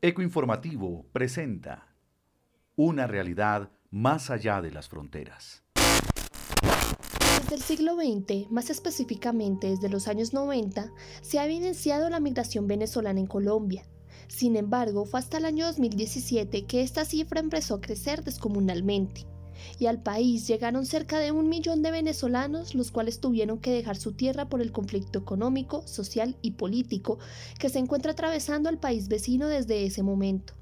Ecoinformativo presenta una realidad más allá de las fronteras. Desde el siglo XX, más específicamente desde los años 90, se ha evidenciado la migración venezolana en Colombia. Sin embargo, fue hasta el año 2017 que esta cifra empezó a crecer descomunalmente y al país llegaron cerca de un millón de venezolanos, los cuales tuvieron que dejar su tierra por el conflicto económico, social y político que se encuentra atravesando el país vecino desde ese momento.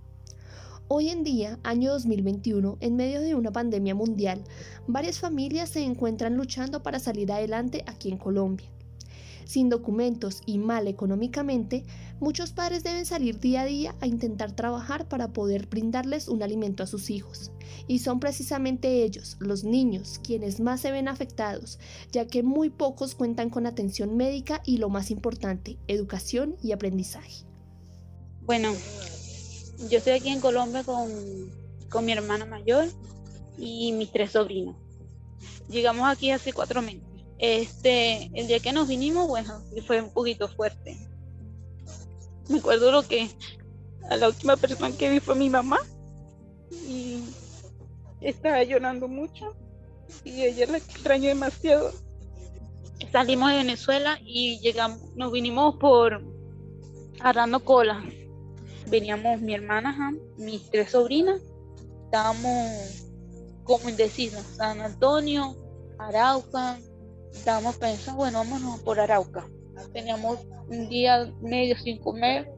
Hoy en día, año 2021, en medio de una pandemia mundial, varias familias se encuentran luchando para salir adelante aquí en Colombia. Sin documentos y mal económicamente, muchos padres deben salir día a día a intentar trabajar para poder brindarles un alimento a sus hijos. Y son precisamente ellos, los niños, quienes más se ven afectados, ya que muy pocos cuentan con atención médica y lo más importante, educación y aprendizaje. Bueno, yo estoy aquí en Colombia con, con mi hermana mayor y mis tres sobrinos. Llegamos aquí hace cuatro meses. Este, el día que nos vinimos, bueno, fue un poquito fuerte. Me acuerdo lo que a la última persona que vi fue mi mamá y estaba llorando mucho y ella la extrañó demasiado. Salimos de Venezuela y llegamos, nos vinimos por arrando cola. Veníamos mi hermana, mis tres sobrinas, estábamos como indecisos, San Antonio, Arauca, estábamos pensando, bueno, vámonos por Arauca. Teníamos un día medio sin comer,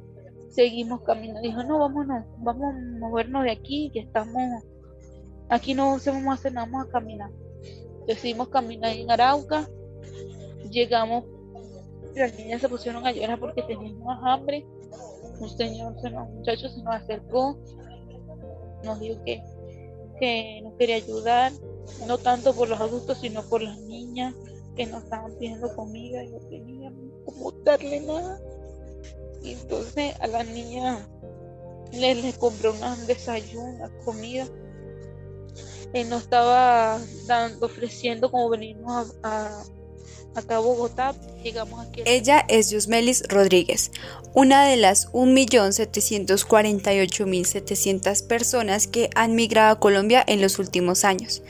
seguimos caminando. Dijo, no, vámonos, vamos a movernos de aquí, que estamos, aquí no vamos a a caminar. Decidimos caminar en Arauca, llegamos, las niñas se pusieron a llorar porque tenían más hambre. Un señor, un muchacho se nos acercó, nos dijo que, que nos quería ayudar, no tanto por los adultos, sino por las niñas que nos estaban pidiendo comida y no teníamos como darle nada. Y entonces a la niña les, les compré un desayuno, una comida. Él nos estaba dando, ofreciendo como venirnos a Ella es Yusmelis Rodríguez, una de las 1.748.700 personas que han migrado a Colombia en los últimos años.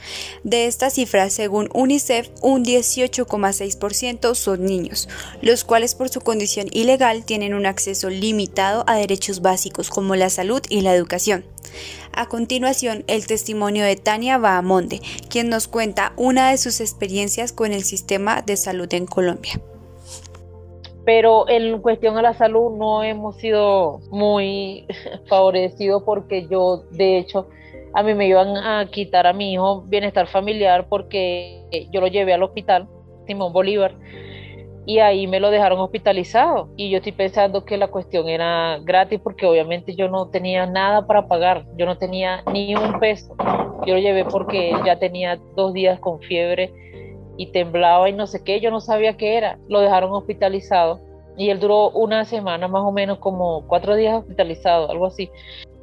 De esta cifra, según UNICEF, un 18,6% son niños, los cuales por su condición ilegal tienen un acceso limitado a derechos básicos como la salud y la educación. A continuación, el testimonio de Tania Bahamonde, quien nos cuenta una de sus experiencias con el sistema de salud en Colombia. Pero en cuestión a la salud no hemos sido muy favorecidos porque yo, de hecho, a mí me iban a quitar a mi hijo bienestar familiar porque yo lo llevé al hospital Simón Bolívar y ahí me lo dejaron hospitalizado. Y yo estoy pensando que la cuestión era gratis porque obviamente yo no tenía nada para pagar, yo no tenía ni un peso. Yo lo llevé porque ya tenía dos días con fiebre y temblaba y no sé qué, yo no sabía qué era. Lo dejaron hospitalizado y él duró una semana más o menos, como cuatro días hospitalizado, algo así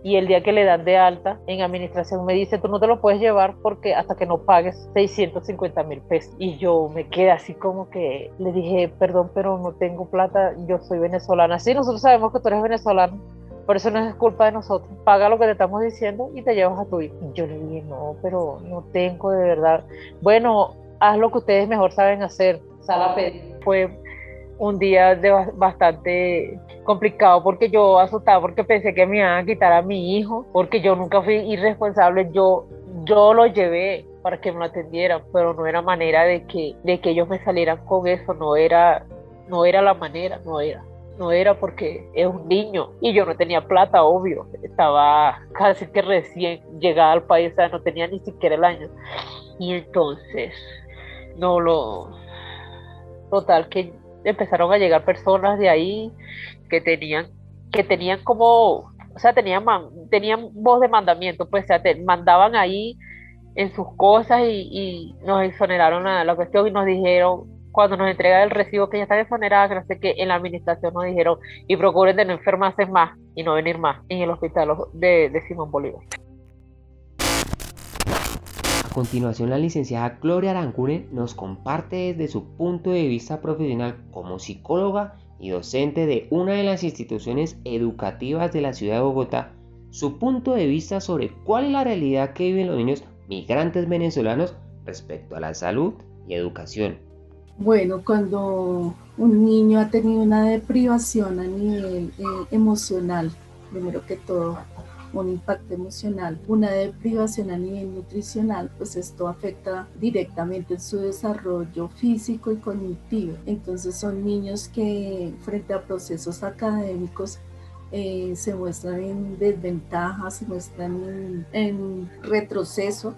y el día que le dan de alta en administración me dice, tú no te lo puedes llevar porque hasta que no pagues 650 mil pesos. Y yo me quedé así como que le dije, perdón, pero no tengo plata, yo soy venezolana. Sí, nosotros sabemos que tú eres venezolano, por eso no es culpa de nosotros. Paga lo que te estamos diciendo y te llevas a tu hijo. Y yo le dije, no, pero no tengo de verdad. Bueno, haz lo que ustedes mejor saben hacer. Sala fue un día de bastante complicado porque yo asustaba porque pensé que me iban a quitar a mi hijo porque yo nunca fui irresponsable. Yo yo lo llevé para que me lo atendieran pero no era manera de que de que ellos me salieran con eso. No era no era la manera no era no era porque es un niño y yo no tenía plata obvio. Estaba casi que recién llegada al país o sea no tenía ni siquiera el año. Y entonces no lo total que empezaron a llegar personas de ahí que tenían, que tenían como, o sea, tenían, tenían voz de mandamiento, pues, o sea, te mandaban ahí en sus cosas y, nos exoneraron la, la, cuestión y nos dijeron, cuando nos entrega el recibo que ya está exonerada, que en la administración nos dijeron, y procuren de no enfermarse más y no venir más en el hospital de, de Simón Bolívar continuación, la licenciada Gloria Aranguren nos comparte desde su punto de vista profesional como psicóloga y docente de una de las instituciones educativas de la ciudad de Bogotá, su punto de vista sobre cuál es la realidad que viven los niños migrantes venezolanos respecto a la salud y educación. Bueno, cuando un niño ha tenido una deprivación a nivel eh, emocional, primero que todo, un impacto emocional, una deprivación a nivel nutricional, pues esto afecta directamente en su desarrollo físico y cognitivo. Entonces son niños que frente a procesos académicos eh, se muestran en desventaja, se muestran en retroceso,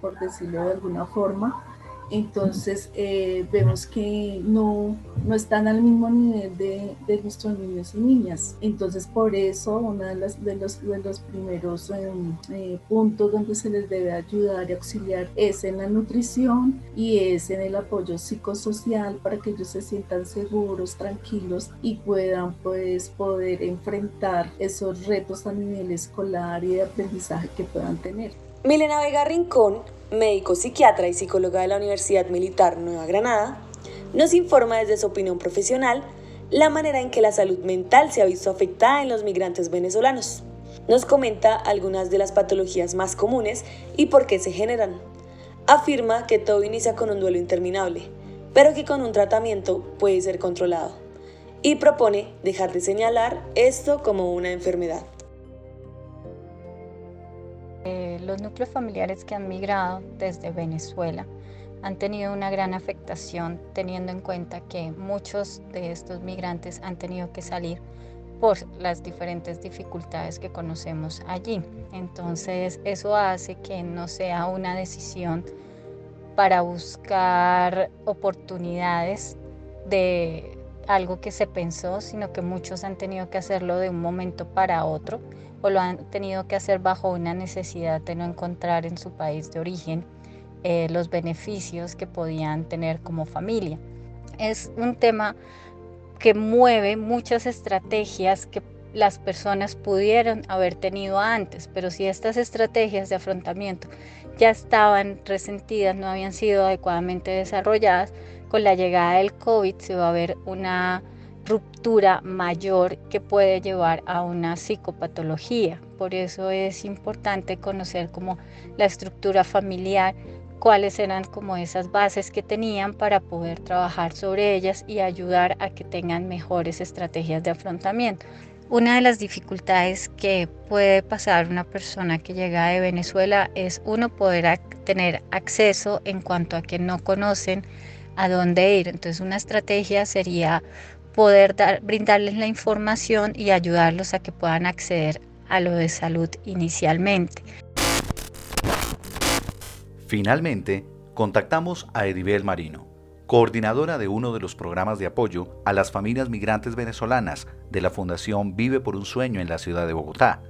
por decirlo de alguna forma, entonces eh, vemos que no, no están al mismo nivel de, de, nuestros niños y niñas. Entonces por eso uno de, los, de, los, primeros em, eh, puntos donde se les debe ayudar y auxiliar es en la nutrición y es en el apoyo psicosocial para que ellos se sientan seguros, tranquilos y puedan pues poder enfrentar esos retos a nivel escolar y de aprendizaje que puedan tener. Milena Vega Rincón médico psiquiatra y psicóloga de la Universidad Militar Nueva Granada, nos informa desde su opinión profesional la manera en que la salud mental se ha visto afectada en los migrantes venezolanos. Nos comenta algunas de las patologías más comunes y por qué se generan. Afirma que todo inicia con un duelo interminable, pero que con un tratamiento puede ser controlado. Y propone dejar de señalar esto como una enfermedad. Los núcleos familiares que han migrado desde Venezuela han tenido una gran afectación teniendo en cuenta que muchos de estos migrantes han tenido que salir por las diferentes dificultades que conocemos allí. Entonces eso hace que no sea una decisión para buscar oportunidades de algo que se pensó, sino que muchos han tenido que hacerlo de un momento para otro o lo han tenido que hacer bajo una necesidad de no encontrar en su país de origen eh, los beneficios que podían tener como familia. Es un tema que mueve muchas estrategias que las personas pudieron haber tenido antes, pero si estas estrategias de afrontamiento ya estaban resentidas, no habían sido adecuadamente desarrolladas, con la llegada del COVID se va a ver una ruptura mayor que puede llevar a una psicopatología. Por eso es importante conocer como la estructura familiar, cuáles eran como esas bases que tenían para poder trabajar sobre ellas y ayudar a que tengan mejores estrategias de afrontamiento. Una de las dificultades que puede pasar una persona que llega de Venezuela es uno poder tener acceso en cuanto a que no conocen a dónde ir. Entonces una estrategia sería poder dar, brindarles la información y ayudarlos a que puedan acceder a lo de salud inicialmente. Finalmente, contactamos a Edibel Marino, coordinadora de uno de los programas de apoyo a las familias migrantes venezolanas de la Fundación Vive por un Sueño en la ciudad de Bogotá,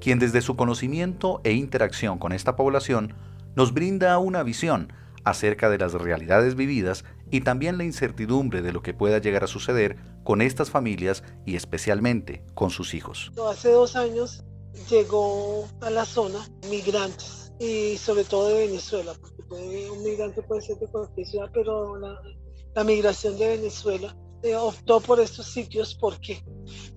quien desde su conocimiento e interacción con esta población nos brinda una visión acerca de las realidades vividas y también la incertidumbre de lo que pueda llegar a suceder con estas familias y especialmente con sus hijos. Hace dos años llegó a la zona migrantes y sobre todo de Venezuela, porque un migrante puede ser de cualquier ciudad, pero la, migración de Venezuela eh, optó por estos sitios ¿por qué?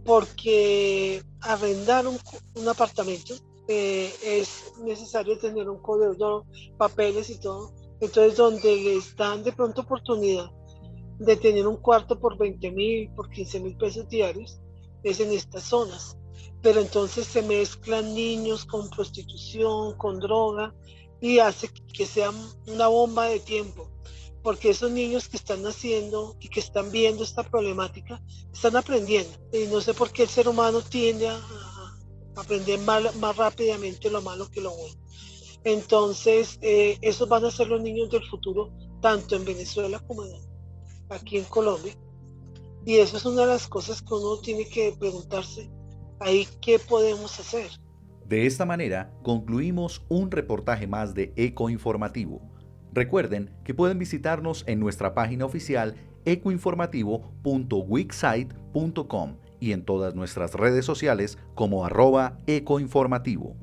porque arrendar un, un apartamento eh, es necesario tener un código, papeles y todo entonces, donde les dan de pronto oportunidad de tener un cuarto por 20 mil, por 15 mil pesos diarios, es en estas zonas. Pero entonces se mezclan niños con prostitución, con droga, y hace que sea una bomba de tiempo. Porque esos niños que están naciendo y que están viendo esta problemática, están aprendiendo. Y no sé por qué el ser humano tiende a aprender más rápidamente lo malo que lo bueno. Entonces, eh, esos van a ser los niños del futuro, tanto en Venezuela como aquí en Colombia. Y eso es una de las cosas que uno tiene que preguntarse ahí, ¿qué podemos hacer? De esta manera, concluimos un reportaje más de Eco Informativo. Recuerden que pueden visitarnos en nuestra página oficial ecoinformativo.wixsite.com y en todas nuestras redes sociales como arroba ecoinformativo.